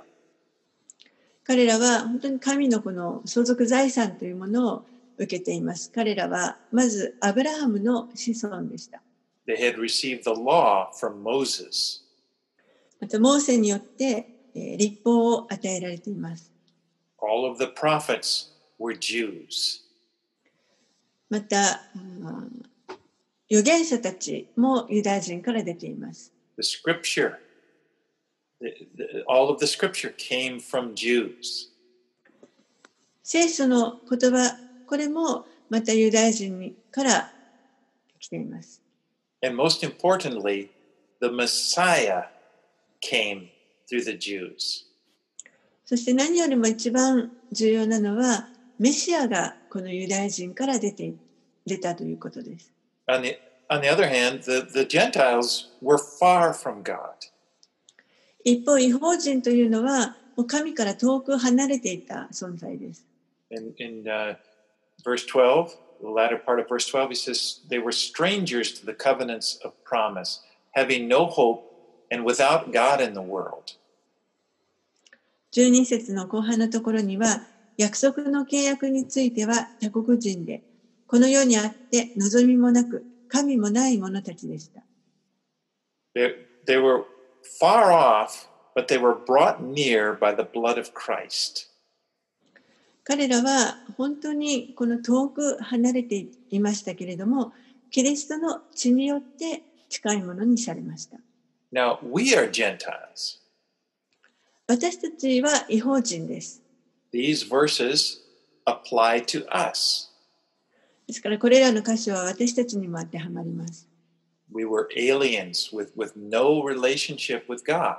Speaker 2: 彼らは本当に神のこの相続財産というものを受けています。彼らはまずアブラハムの子孫でした。
Speaker 1: They had received the law from Moses.
Speaker 2: また、モーセによってえー立法を与えられています。
Speaker 1: All of the prophets were Jews.
Speaker 2: また、うん預言者たちもユダヤ人から出ています。
Speaker 1: The scripture, the, the, all of the scripture came from Jews.
Speaker 2: 聖書の言葉、これもまたユダヤ人から来ています。
Speaker 1: And most importantly, the Messiah came through the Jews.
Speaker 2: そして何よりも一番重要なのは、メシアがこのユダヤ人から出て出たということです。
Speaker 1: On the, on the other hand, the, the Gentiles were far from God.
Speaker 2: 一方、違法人というのは、もう神から遠く離れていた存在です。
Speaker 1: In, in uh, verse 12, the latter part of verse 12, he says, They were strangers to the covenants of promise, having no hope and without God in the world.
Speaker 2: 12節の後半のところには、約束の契約については他国人で、 この世にあって望みもなく、神もない者たちでした。
Speaker 1: They, they were far off, but they were brought near by the blood of Christ.
Speaker 2: 彼らは本当にこの遠く離れていましたけれども、キリストの血によって近いものにされました。
Speaker 1: Now, we are Gentiles.
Speaker 2: 私たちは違法人です。
Speaker 1: These verses apply to us.
Speaker 2: ですからこれらの箇所は私たちにも当てはまります。
Speaker 1: We were aliens with, with no relationship with God.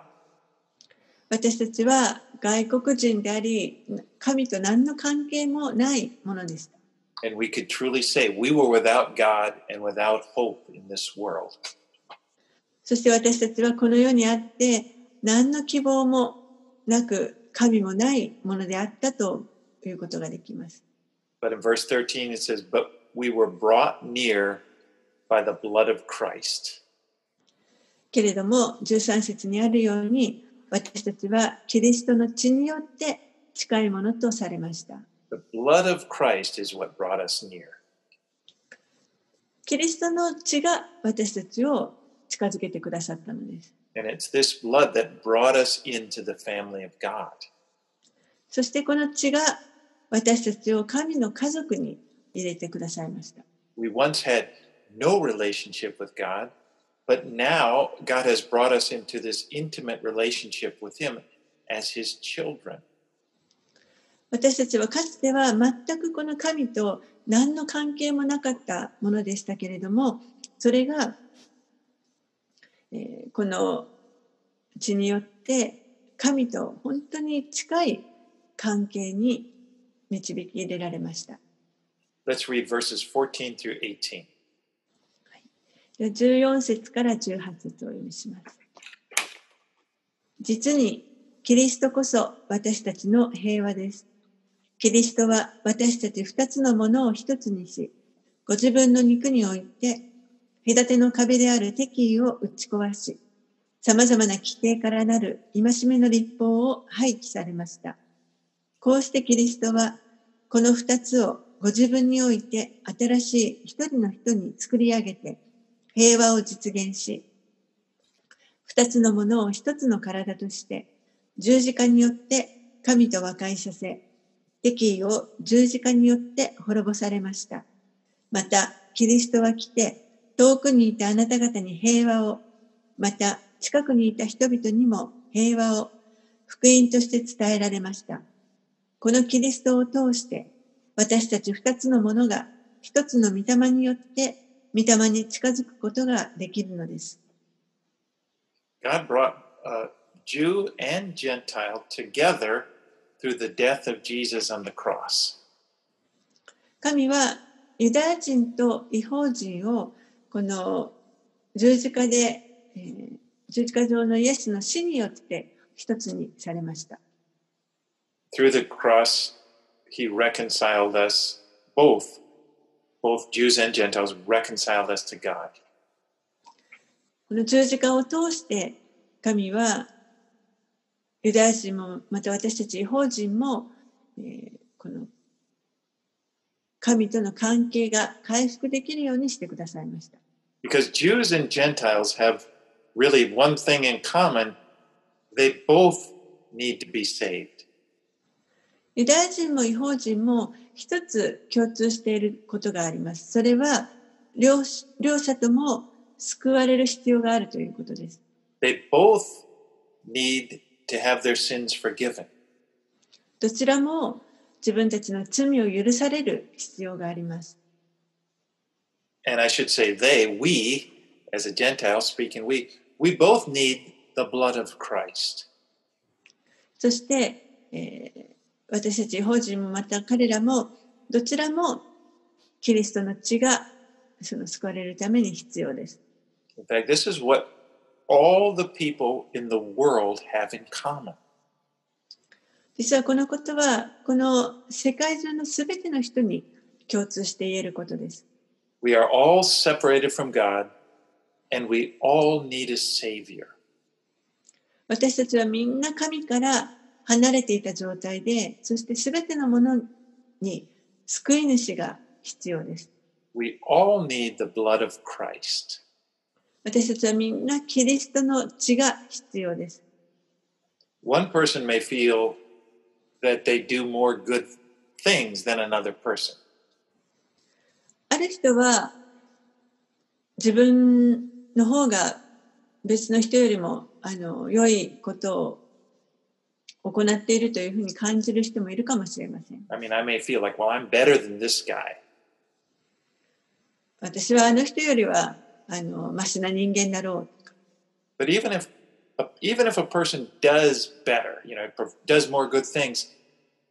Speaker 2: 私たちは外国人であり、神と何の関係もないものでした。
Speaker 1: And we could truly say we were without God and without hope in this world.
Speaker 2: そして私たちはこの世にあって何の希望もなく神もないものであったということができます。
Speaker 1: But in verse 13 it says, But we were brought near by the blood of Christ.
Speaker 2: けれども13節にあるように私たちはキリストの血によって近いものとされました。
Speaker 1: The blood of Christ is what brought us near.
Speaker 2: キリストの血が私たちを近づけてくださったのです。
Speaker 1: And it's this blood that brought us into the family of God.
Speaker 2: そしてこの血が私たちを神の家族に入れてくださいました。
Speaker 1: We once had no relationship with God, but now God has brought us into this intimate relationship with Him as His children.
Speaker 2: 私たちはかつては全くこの神と何の関係もなかったものでしたけれどもそれが、えーこの血によって神と本当に近い関係に導き入れられました。
Speaker 1: Let's read verses 14 through 18.
Speaker 2: では14節から18節をお読みします。実にキリストこそ私たちの平和です。キリストは私たち二つのものを一つにし、ご自分の肉において、隔ての壁である敵意を打ち壊し、様々な規定からなる戒めの立法を廃棄されました。こうしてキリストは、この二つをご自分において新しい一人の人に作り上げて、平和を実現し、二つのものを一つの体として、十字架によって神と和解させ、敵意を十字架によって滅ぼされました。また、キリストは来て、遠くにいたあなた方に平和を、また、近くにいた人々にも平和を、福音として伝えられました。このキリストを通して、私たち二つのものが一つの御霊によって、御霊に近づくことができるのです。
Speaker 1: God brought uh, Jew and Gentile together through the death of Jesus on the cross.
Speaker 2: 神はユダヤ人と違法人をこの十字架で、えー十字架上のイエスの死によって一つにされました。
Speaker 1: Through the cross, He reconciled us, both, both Jews and Gentiles reconciled us to God.
Speaker 2: この十字架を通して神はユダヤ人もまた私たち違法人も、えーこの神との関係が回復できるようにしてくださいました。
Speaker 1: Because Jews and Gentiles have really one thing in common they both need to be saved.
Speaker 2: ユダヤ人も違法人も一つ共通していることがあります。それは両両者とも救われる必要があるということです。
Speaker 1: They both need to have their sins forgiven.
Speaker 2: どちらも自分たちの罪を許される必要があります。
Speaker 1: And I should say they, we, as a Gentile speaking, we, we both need the blood of Christ.
Speaker 2: そして、えー私たち法人もまた彼らもどちらもキリストの血がその救われるために必要です。実はこのことはこの世界中のすべての人に共通して言えることです。私たちはみんな神から離れていた状態で、そしてすべてのものに救い主が必要です。
Speaker 1: We all need the blood of Christ.
Speaker 2: 私たちはみんなキリストの血が必要です。
Speaker 1: One person may feel that they do more good things than another person.
Speaker 2: ある人は自分の方が別の人よりもあの良いことを行っているというふうに感じる人もいるかもしれません。
Speaker 1: I mean, I may feel like, well, I'm better than this guy.
Speaker 2: 私はあの人よりはあのマシな人間だろう
Speaker 1: But even if even if a person does better, you know, does more good things,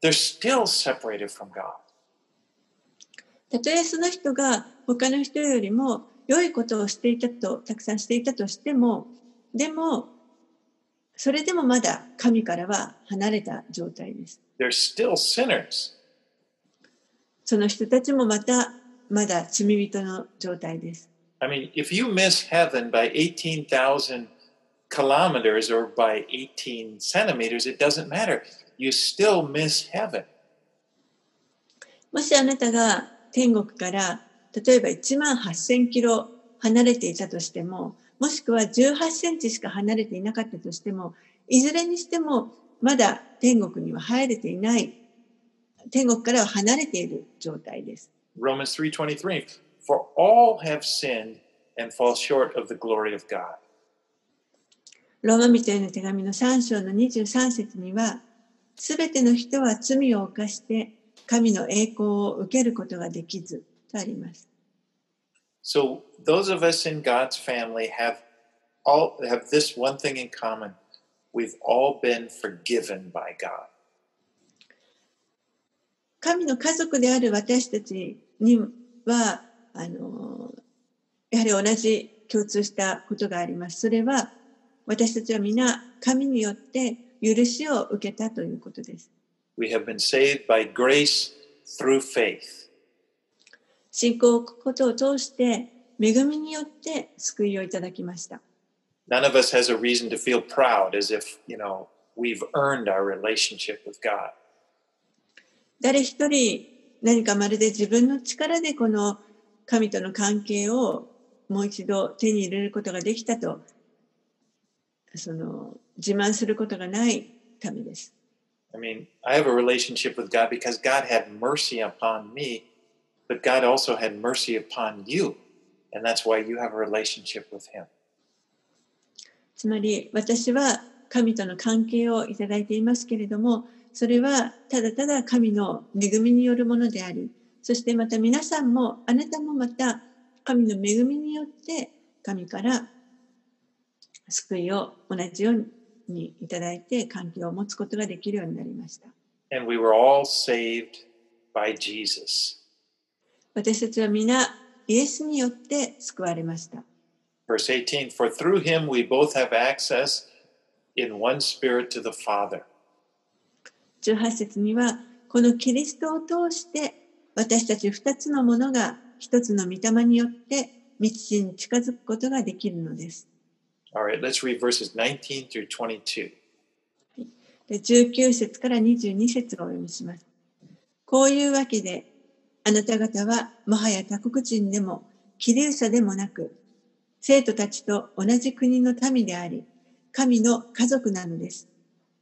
Speaker 1: they're still separated from God.
Speaker 2: たとえその人が他の人よりも良いことをしていたと、たくさんしていたとしても、でも、それでもまだ神からは離れた状態です。
Speaker 1: They're still sinners.
Speaker 2: その人たちもまたまだ罪人の状態です。
Speaker 1: I mean, if you miss heaven by 18,000 kilometers or by 18 centimeters, it doesn't matter. You still miss heaven.
Speaker 2: もしあなたが天国から例えば1万8000キロ離れていたとしても、もしくは18センチしか離れていなかったとしても、いずれにしてもまだ天国には入れていない、天国からは離れている状態です。
Speaker 1: Romans 3:23 For all have sinned and fall short of the glory of God.
Speaker 2: ローマ人への手紙の3章の23節には、すべての人は罪を犯して神の栄光を受けることができずとあります。
Speaker 1: So those of us in God's family have all have this one thing in common. We've all been forgiven by God.
Speaker 2: 神の家族である私たちには、あの、やはり同じ共通したことがあります。それは、私たちは皆神によって許しを受けたということです。
Speaker 1: We have been saved by grace through faith.
Speaker 2: 信仰を置くことを通して、恵みによって救いをいただきました。
Speaker 1: None of us has a reason to feel proud as if, you know, we've earned our relationship with God.
Speaker 2: 誰一人何かまるで自分の力でこの神との関係をもう一度手に入れることができたとその自慢することがないためです。
Speaker 1: I mean, I have a relationship with God because God had mercy upon me, but God also had mercy upon you. And that's why you have a relationship with Him.
Speaker 2: つまり私は神との関係をいただいていますけれどもそれはただただ神の恵みによるものでありそしてまた皆さんもあなたもまた神の恵みによって神から救いを同じようにいただいて関係を持つことができるようになりました。
Speaker 1: And we were all saved by Jesus.
Speaker 2: 私たちは皆イエスによって救われました。
Speaker 1: 十八 18: For through him we both have access in one
Speaker 2: 18節にはこのキリストを通して私たち2つのものが1つの御霊によって道に近づくことができるのです。
Speaker 1: 19
Speaker 2: 節から22節がお読みします。こういうわけであなた方はもはや他国人でもキリウサでもなく生徒たちと同じ国の民であり神の家族なのです。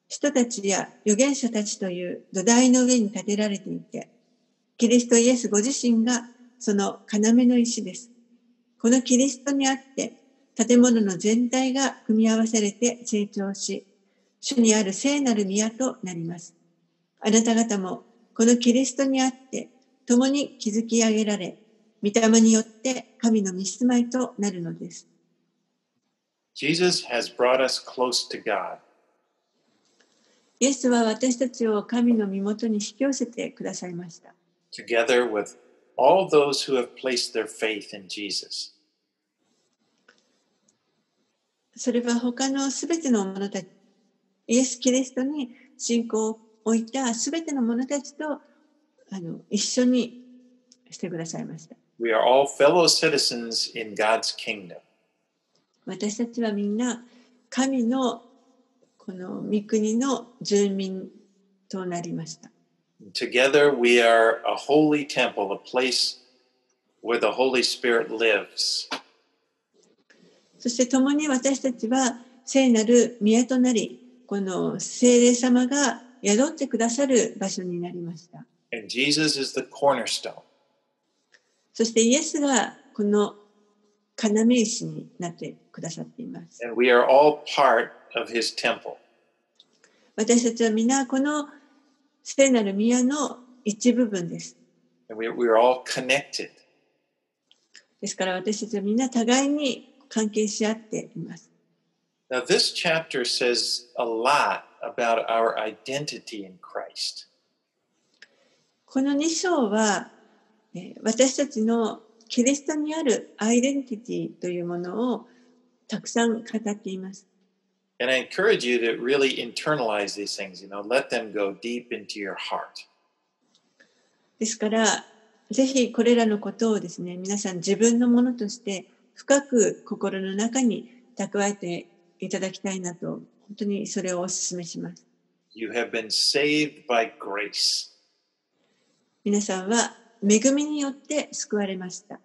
Speaker 2: 人たちや預言者たちという土台の上に建てられていて、キリストイエスご自身がその要の石です。このキリストにあって、建物の全体が組み合わされて成長し、主にある聖なる宮となります。あなた方もこのキリストにあって、共に築き上げられ、御霊によって神の御住まいとなるのです。
Speaker 1: Jesus has brought us close to God.
Speaker 2: イエスは私たちを神の身元に引き寄せてくださいました。
Speaker 1: together with all those who have placed their faith in Jesus.
Speaker 2: それは他のすべての者たち、イエス・キリストに信仰を置いたすべての者たちとあの一緒にしてくださいました。
Speaker 1: We are all fellow citizens in God's kingdom.
Speaker 2: 私たちはみんな神のこの御国の住民となりました。
Speaker 1: Together, we are a holy temple, a place where the Holy Spirit lives.
Speaker 2: そして共に私たちは聖なる宮となり、この聖霊様が宿ってくださる場所になりました。
Speaker 1: And Jesus is the cornerstone.
Speaker 2: そしてイエスがこの要石になってくださっています。
Speaker 1: And we are all part of his temple.
Speaker 2: 私たちは皆この聖なる宮の一部分です。
Speaker 1: And we, we are all connected.
Speaker 2: ですから私たちはみんな互いに関係し合っています。
Speaker 1: Now, this chapter says a lot about our identity in Christ.
Speaker 2: この2章は、えー私たちのキリストにあるアイデンティティというものをたくさん語っています。
Speaker 1: And I encourage you to really internalize these things, you know, let them go deep into your heart.
Speaker 2: ですから、ぜひこれらのことをですね、皆さん自分のものとして深く心の中に蓄えていただきたいなと、本当にそれをお勧めします。
Speaker 1: You have been saved by grace.
Speaker 2: 皆さんは恵みによって救われました。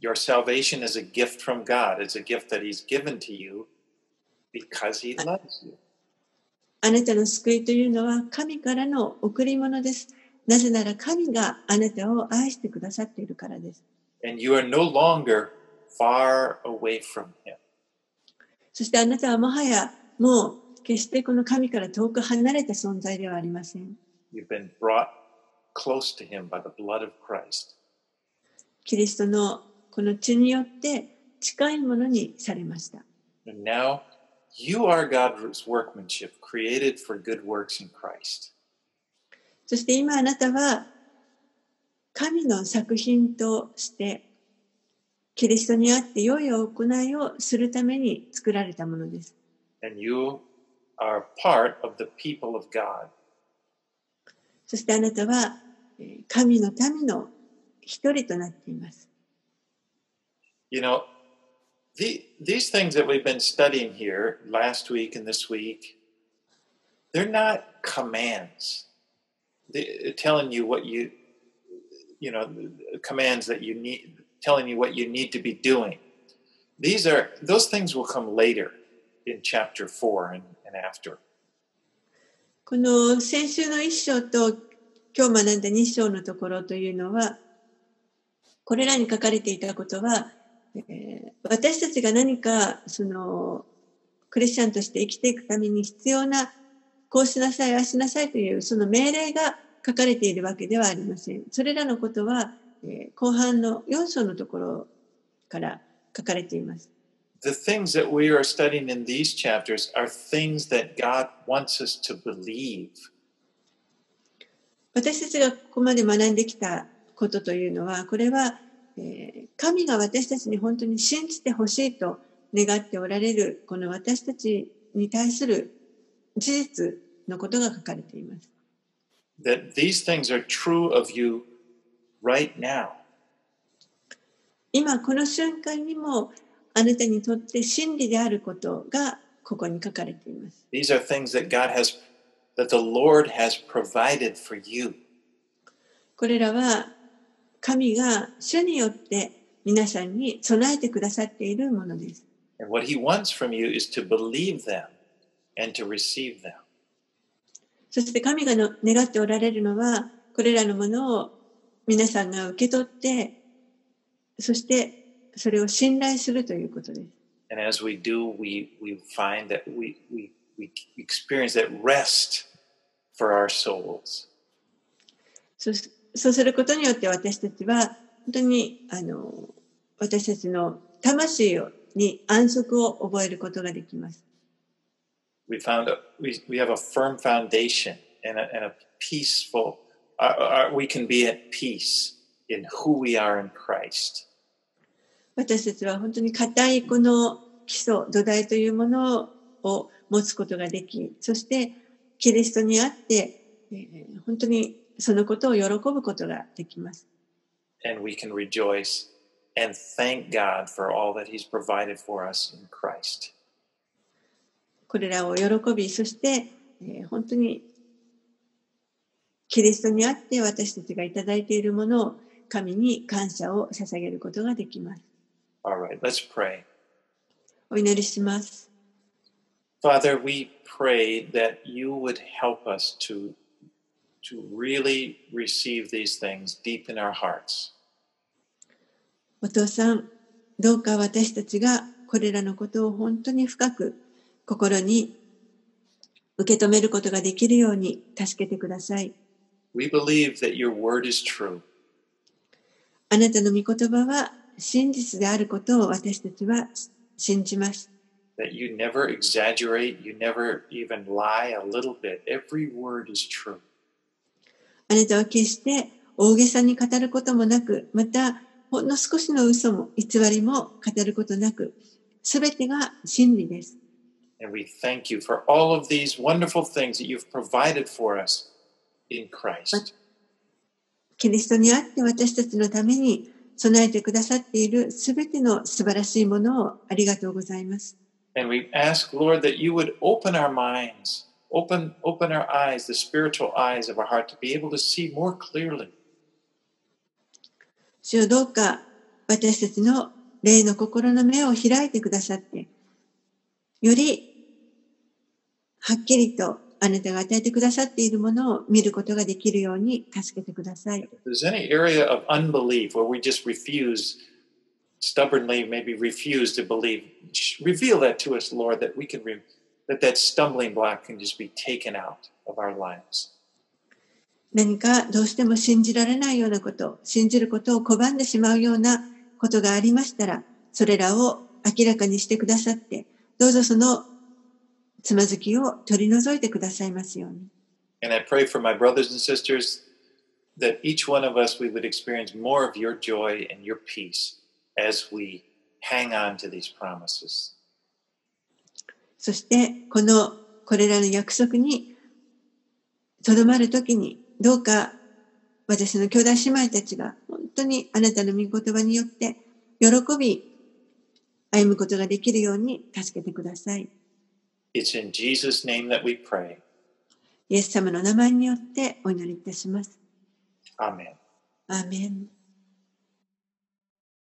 Speaker 1: Your salvation is a gift from God. It's a gift that He's given to you because He loves you.
Speaker 2: あなたの救いというのは神からの贈り物です。なぜなら神があなたを愛してくださっているからです。
Speaker 1: And you are no longer far away from Him.
Speaker 2: そしてあなたはもはやもう決してこの神から遠く離れた存在ではありません。
Speaker 1: You've been brought close to Him by the blood of Christ.
Speaker 2: キリストのこの血によって近いものにされました。
Speaker 1: And now you are God's workmanship, created for good works in Christ.
Speaker 2: そして今あなたは神の作品としてキリストにあって良い行いをするために作られたものです。
Speaker 1: And you are part of the people of God.
Speaker 2: そしてあなたはえー神の民の一人となっています。
Speaker 1: You know, the, these things that we've been studying here last week and this week, they're not commands. They, telling you what you, you know, commands that you need, telling you what you need to be doing. These are, those things will come later in chapter four and, and after.
Speaker 2: この先週の一章と今日学んだ二章のところというのは、これらに書かれていたことは、え私たちが何かそのクリスチャンとして生きていくために必要なこうしなさい、ああしなさいというその命令が書かれているわけではありません。それらのことは、え後半の4章のところから書かれています。
Speaker 1: The things that we are studying in these chapters are things that God wants us to believe.
Speaker 2: 私たちがここまで学んできたことというのは、これは、えー神が私たちに本当に信じてほしいと願っておられる、この私たちに対する事実のことが書かれています。
Speaker 1: that these things are true of you right now.
Speaker 2: 今この瞬間にもあなたにとって真理であることがここに書かれています。
Speaker 1: These are things that God has, that the Lord has provided for you.
Speaker 2: これらは神が主によって皆さんに備えてくださっているものです。
Speaker 1: And what He wants from you is to believe them and to receive them.
Speaker 2: そして神がの願っておられるのは、これらのものを皆さんが受け取って、そしてそれを信頼するということです。
Speaker 1: And as we do, we, we find that we, we, we experience that rest for our souls.
Speaker 2: そうすそうすることによって私たちは本当にあの私たちの魂をに安息を覚えることができます。
Speaker 1: We found a, we, we have a firm foundation and a, and a peaceful, uh, uh, we can be at peace in who we are in Christ.
Speaker 2: 私たちは本当に固いこの基礎、土台というものを持つことができ、そしてキリストにあって、えー本当にそのことを喜ぶことができます。
Speaker 1: and we can rejoice and thank God for all that He's provided for us in Christ.
Speaker 2: これらを喜び、そして、えー本当にキリストにあって私たちがいただいているものを神に感謝を捧げることができます。
Speaker 1: All right, let's pray.
Speaker 2: お祈りします。
Speaker 1: Father, we pray that you would help us to, to really receive these things deep in our hearts.
Speaker 2: お父さん、どうか私たちがこれらのことを本当に深く心に受け止めることができるように助けてください。
Speaker 1: We believe that your word is true
Speaker 2: あなたの御言葉は真実であることを私たちは信じます。
Speaker 1: That you never exaggerate, you never even lie a little bit. Every word is true.
Speaker 2: あなたは決して大げさに語ることもなく、またほんの少しの嘘も偽りも語ることなく、すべてが真理です。
Speaker 1: And we thank you for all of these wonderful things that you've provided for us in Christ.
Speaker 2: キリストにあって私たちのために備えてくださっているすべての素晴らしいものをありがとうございます。
Speaker 1: And we ask, Lord, that you would open our minds, open, open our eyes, the spiritual eyes of our heart, to be able to see more clearly
Speaker 2: 主よどうか私たちの霊の心の目を開いてくださって、よりはっきりとあなたが与えてくださっているものを見ることができるように助けてください。
Speaker 1: If there's any area of unbelief where we just refuse, stubbornly maybe refuse to believe, reveal that to us, Lord, that we can, re- that that stumbling block can just be taken out of our lives.
Speaker 2: 何かどうしても信じられないようなこと、信じることを拒んでしまうようなことがありましたら、それらを明らかにしてくださって、どうぞそのつまずきを取り除いてくださいますように。
Speaker 1: And I pray for my brothers and sisters that each one of us, we would experience more of your joy and your peace as we hang on to these promises.
Speaker 2: そして、この、これらの約束にとどまるときに、どうか私の兄弟姉妹たちが本当にあなたの御言葉によって喜び歩むことができるように助けてください。
Speaker 1: It's in Jesus' name that we pray.
Speaker 2: イエス様の名前によってお祈りいたします。
Speaker 1: アーメン。
Speaker 2: アーメン。